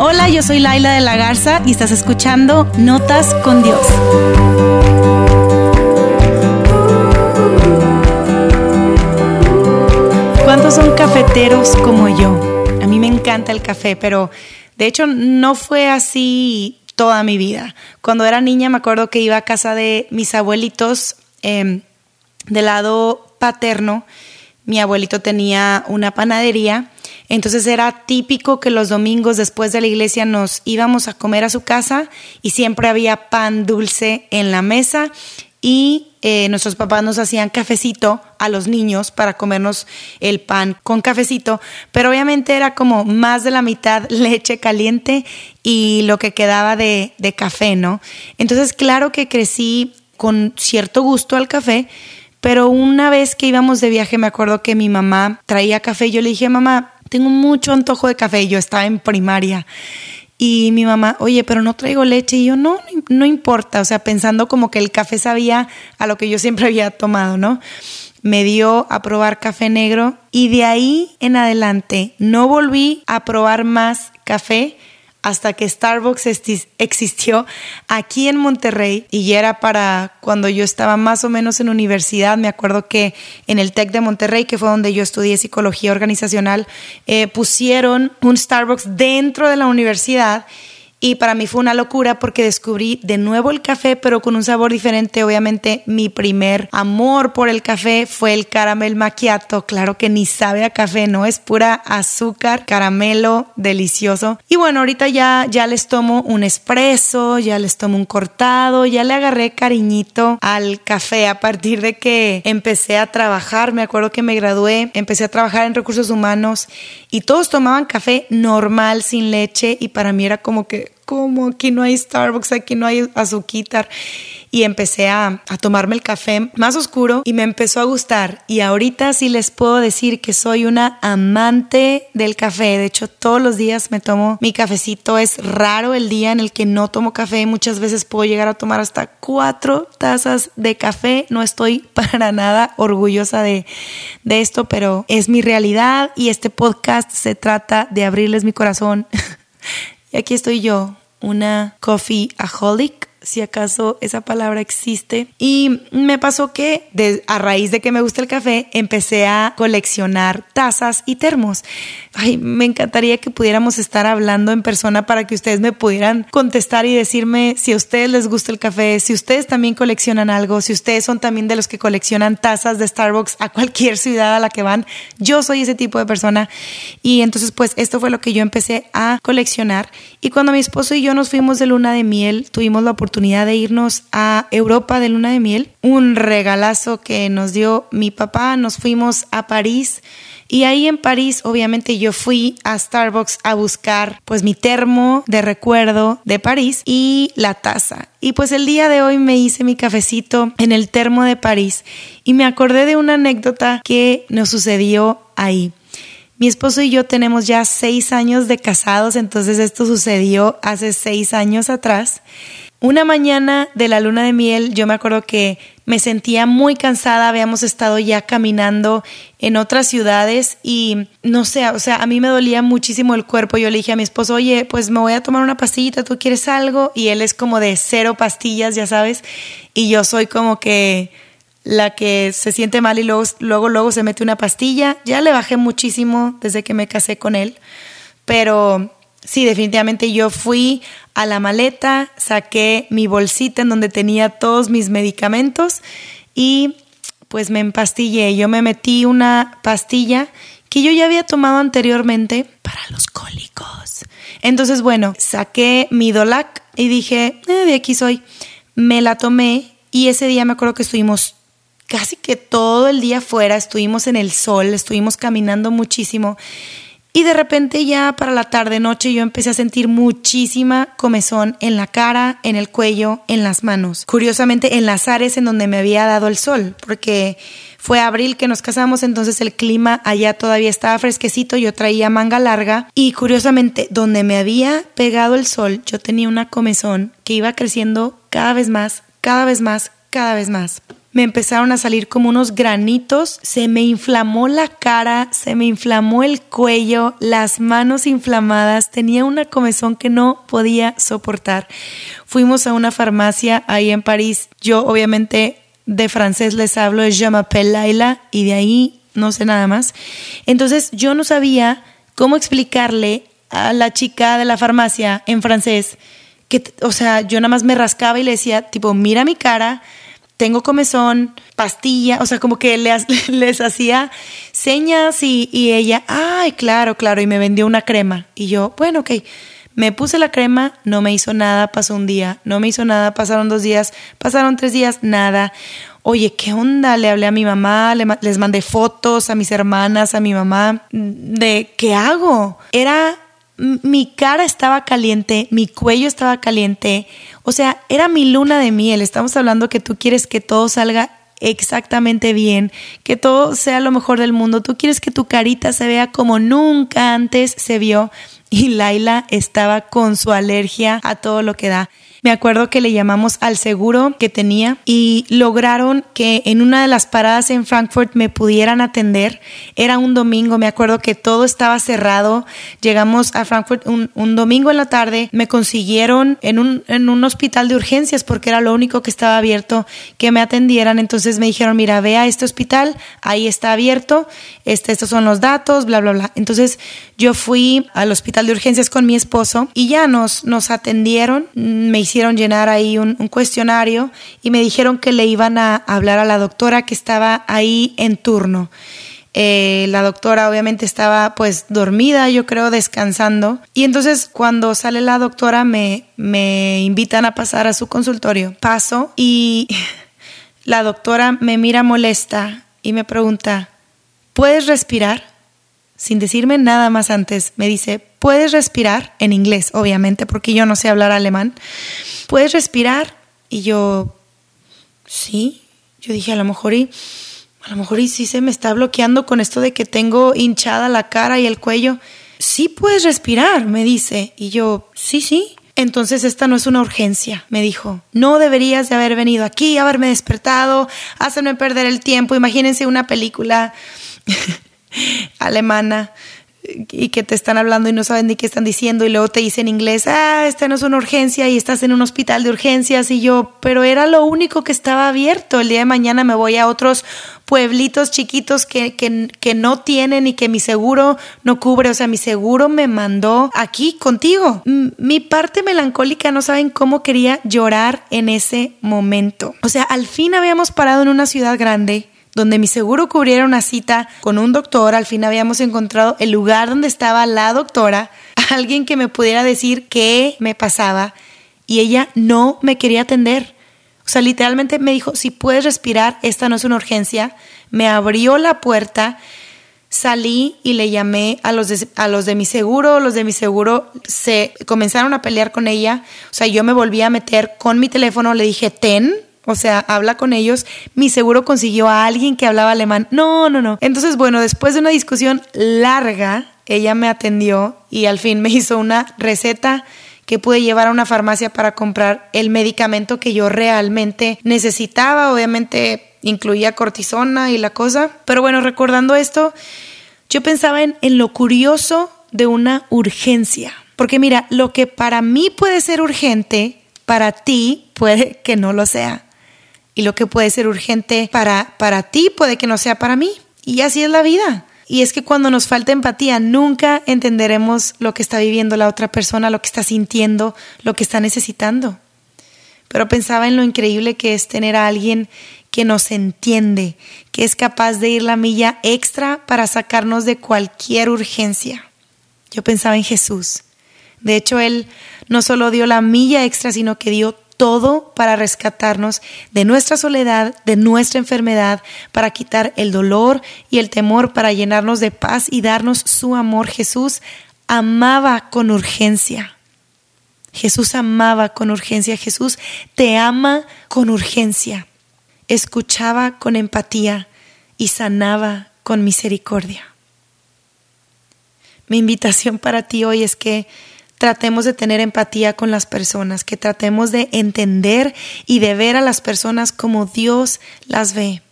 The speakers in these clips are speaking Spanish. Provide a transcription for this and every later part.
Hola, yo soy Laila de la Garza y estás escuchando Notas con Dios. ¿Cuántos son cafeteros como yo? A mí me encanta el café, pero de hecho no fue así toda mi vida. Cuando era niña me acuerdo que iba a casa de mis abuelitos eh, del lado paterno. Mi abuelito tenía una panadería entonces era típico que los domingos después de la iglesia nos íbamos a comer a su casa y siempre había pan dulce en la mesa y eh, nuestros papás nos hacían cafecito a los niños para comernos el pan con cafecito, pero obviamente era como más de la mitad leche caliente y lo que quedaba de, de café, ¿no? Entonces claro que crecí con cierto gusto al café, pero una vez que íbamos de viaje me acuerdo que mi mamá traía café y yo le dije, mamá, tengo mucho antojo de café. Yo estaba en primaria. Y mi mamá, oye, pero no traigo leche. Y yo, no, no importa. O sea, pensando como que el café sabía a lo que yo siempre había tomado, ¿no? Me dio a probar café negro y de ahí en adelante no volví a probar más café hasta que Starbucks existió aquí en Monterrey y era para cuando yo estaba más o menos en universidad. Me acuerdo que en el TEC de Monterrey, que fue donde yo estudié psicología organizacional, eh, pusieron un Starbucks dentro de la universidad y para mí fue una locura porque descubrí de nuevo el café, pero con un sabor diferente. Obviamente mi primer amor por el café fue el caramel macchiato. Claro que ni sabe a café, no es pura azúcar, caramelo, delicioso. Y bueno, ahorita ya, ya les tomo un espresso, ya les tomo un cortado, ya le agarré cariñito al café a partir de que empecé a trabajar. Me acuerdo que me gradué, empecé a trabajar en recursos humanos y todos tomaban café normal, sin leche y para mí era como que ¿cómo? Aquí no hay Starbucks, aquí no hay azuquitar. Y empecé a, a, tomarme el café más oscuro y me empezó a gustar. Y ahorita sí les puedo decir que soy una amante del café. De hecho, todos los días me tomo mi cafecito. Es raro el día en el que no tomo café. Muchas veces puedo llegar a tomar hasta cuatro tazas de café. No estoy para nada orgullosa de, de esto, pero es mi realidad y este podcast se trata de abrirles mi corazón. y aquí estoy yo, una coffee aholic si acaso esa palabra existe. Y me pasó que a raíz de que me gusta el café, empecé a coleccionar tazas y termos. Ay, me encantaría que pudiéramos estar hablando en persona para que ustedes me pudieran contestar y decirme si a ustedes les gusta el café, si ustedes también coleccionan algo, si ustedes son también de los que coleccionan tazas de Starbucks a cualquier ciudad a la que van. Yo soy ese tipo de persona. Y entonces, pues esto fue lo que yo empecé a coleccionar. Y cuando mi esposo y yo nos fuimos de luna de miel, tuvimos la oportunidad de irnos a Europa de luna de miel. Un regalazo que nos dio mi papá. Nos fuimos a París. Y ahí en París, obviamente, yo fui a Starbucks a buscar pues mi termo de recuerdo de París y la taza. Y pues el día de hoy me hice mi cafecito en el termo de París y me acordé de una anécdota que nos sucedió ahí. Mi esposo y yo tenemos ya seis años de casados, entonces esto sucedió hace seis años atrás. Una mañana de la luna de miel, yo me acuerdo que me sentía muy cansada, habíamos estado ya caminando en otras ciudades y no sé, o sea, a mí me dolía muchísimo el cuerpo. Yo le dije a mi esposo, oye, pues me voy a tomar una pastillita, ¿tú quieres algo? Y él es como de cero pastillas, ya sabes, y yo soy como que la que se siente mal y luego, luego, luego se mete una pastilla. Ya le bajé muchísimo desde que me casé con él, pero sí, definitivamente yo fui a la maleta, saqué mi bolsita en donde tenía todos mis medicamentos y pues me empastillé. Yo me metí una pastilla que yo ya había tomado anteriormente para los cólicos. Entonces, bueno, saqué mi Dolac y dije, eh, de aquí soy. Me la tomé y ese día me acuerdo que estuvimos casi que todo el día fuera, estuvimos en el sol, estuvimos caminando muchísimo y de repente ya para la tarde noche yo empecé a sentir muchísima comezón en la cara, en el cuello, en las manos. Curiosamente en las áreas en donde me había dado el sol, porque fue abril que nos casamos, entonces el clima allá todavía estaba fresquecito, yo traía manga larga y curiosamente donde me había pegado el sol yo tenía una comezón que iba creciendo cada vez más, cada vez más, cada vez más. Me empezaron a salir como unos granitos, se me inflamó la cara, se me inflamó el cuello, las manos inflamadas, tenía una comezón que no podía soportar. Fuimos a una farmacia ahí en París. Yo obviamente de francés les hablo, es Je m'appelle Laila y de ahí no sé nada más. Entonces yo no sabía cómo explicarle a la chica de la farmacia en francés que, o sea, yo nada más me rascaba y le decía, tipo, mira mi cara, tengo comezón, pastilla, o sea, como que les, les hacía señas y, y, ella, ay, claro, claro, y me vendió una crema. Y yo, bueno, ok, me puse la crema, no me hizo nada, pasó un día, no me hizo nada, pasaron dos días, pasaron tres días, nada. Oye, ¿qué onda? Le hablé a mi mamá, les mandé fotos a mis hermanas, a mi mamá, de qué hago. Era mi cara estaba caliente, mi cuello estaba caliente, o sea, era mi luna de miel. Estamos hablando que tú quieres que todo salga exactamente bien, que todo sea lo mejor del mundo. Tú quieres que tu carita se vea como nunca antes se vio. Y Laila estaba con su alergia a todo lo que da. Me acuerdo que le llamamos al seguro que tenía y lograron que en una de las paradas en Frankfurt me pudieran atender. Era un domingo, me acuerdo que todo estaba cerrado. Llegamos a Frankfurt un, domingo en la tarde, me consiguieron en un, en un hospital de urgencias porque era lo único que estaba abierto que me atendieran. Entonces me dijeron, mira, ve a este hospital, ahí está abierto, este, estos son los datos, bla, bla, bla. Entonces yo fui al hospital de urgencias con mi esposo y ya nos, nos atendieron, me hicieron llenar ahí un, cuestionario y me dijeron que le iban a hablar a la doctora que estaba ahí en turno. Eh, la doctora obviamente estaba pues dormida, yo creo, descansando. Y entonces cuando sale la doctora me, me invitan a pasar a su consultorio. Paso y la doctora me mira molesta y me pregunta, ¿puedes respirar? Sin decirme nada más antes, me dice, puedes respirar, en inglés, obviamente, porque yo no sé hablar alemán, puedes respirar. Y yo, sí, yo dije, a lo mejor y, a lo mejor y sí se me está bloqueando con esto de que tengo hinchada la cara y el cuello. Sí puedes respirar, me dice. Y yo, sí, sí. Entonces esta no es una urgencia, me dijo. No deberías de haber venido aquí, haberme despertado, hacerme perder el tiempo. Imagínense una película alemana y que te están hablando y no saben ni qué están diciendo y luego te dicen en inglés, ah, esta no es una urgencia y estás en un hospital de urgencias y yo, pero era lo único que estaba abierto. El día de mañana me voy a otros pueblitos chiquitos que, que, que no tienen y que mi seguro no cubre, o sea, mi seguro me mandó aquí contigo. Mi parte melancólica no saben cómo quería llorar en ese momento. O sea, al fin habíamos parado en una ciudad grande donde mi seguro cubriera una cita con un doctor, al fin habíamos encontrado el lugar donde estaba la doctora, alguien que me pudiera decir qué me pasaba y ella no me quería atender. O sea, literalmente me dijo, si puedes respirar, esta no es una urgencia. Me abrió la puerta, salí y le llamé a los de, a los de mi seguro, los de mi seguro se comenzaron a pelear con ella. O sea, yo me volví a meter con mi teléfono, le dije, ten, o sea, habla con ellos. Mi seguro consiguió a alguien que hablaba alemán. No, no, no. Entonces, bueno, después de una discusión larga, ella me atendió y al fin me hizo una receta que pude llevar a una farmacia para comprar el medicamento que yo realmente necesitaba. Obviamente incluía cortisona y la cosa. Pero bueno, recordando esto, yo pensaba en, en lo curioso de una urgencia. Porque mira, lo que para mí puede ser urgente, para ti puede que no lo sea y lo que puede ser urgente para, para ti puede que no sea para mí. Y así es la vida. Y es que cuando nos falta empatía, nunca entenderemos lo que está viviendo la otra persona, lo que está sintiendo, lo que está necesitando. Pero pensaba en lo increíble que es tener a alguien que nos entiende, que es capaz de ir la milla extra para sacarnos de cualquier urgencia. Yo pensaba en Jesús. De hecho, Él no solo dio la milla extra, sino que dio todo para rescatarnos de nuestra soledad, de nuestra enfermedad, para quitar el dolor y el temor, para llenarnos de paz y darnos su amor. Jesús amaba con urgencia. Jesús amaba con urgencia. Jesús te ama con urgencia. Escuchaba con empatía y sanaba con misericordia. Mi invitación para ti hoy es que tratemos de tener empatía con las personas, que tratemos de entender y de ver a las personas como Dios las ve.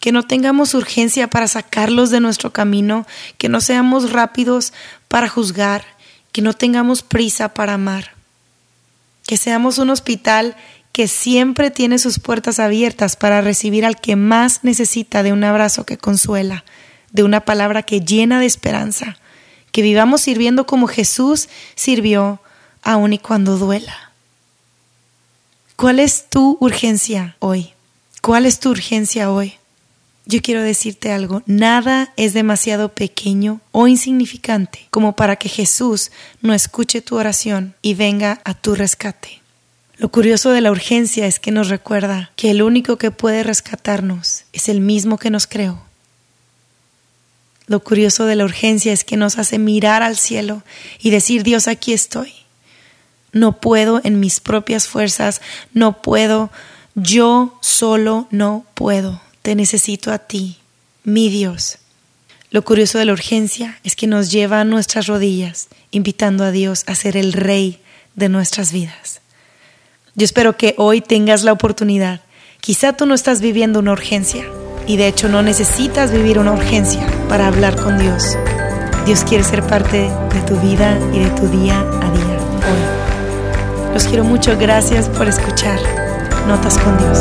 Que no tengamos urgencia para sacarlos de nuestro camino, que no seamos rápidos para juzgar, que no tengamos prisa para amar. Que seamos un hospital que siempre tiene sus puertas abiertas para recibir al que más necesita de un abrazo que consuela, de una palabra que llena de esperanza que vivamos sirviendo como Jesús sirvió aun y cuando duela. ¿Cuál es tu urgencia hoy? ¿Cuál es tu urgencia hoy? Yo quiero decirte algo, nada es demasiado pequeño o insignificante como para que Jesús no escuche tu oración y venga a tu rescate. Lo curioso de la urgencia es que nos recuerda que el único que puede rescatarnos es el mismo que nos creó lo curioso de la urgencia es que nos hace mirar al cielo y decir, Dios, aquí estoy. No puedo en mis propias fuerzas, no puedo, yo solo no puedo. Te necesito a ti, mi Dios. Lo curioso de la urgencia es que nos lleva a nuestras rodillas, invitando a Dios a ser el rey de nuestras vidas. Yo espero que hoy tengas la oportunidad. Quizá tú no estás viviendo una urgencia, y de hecho no necesitas vivir una urgencia para hablar con Dios. Dios quiere ser parte de tu vida y de tu día a día hoy. Los quiero mucho, gracias por escuchar Notas con Dios.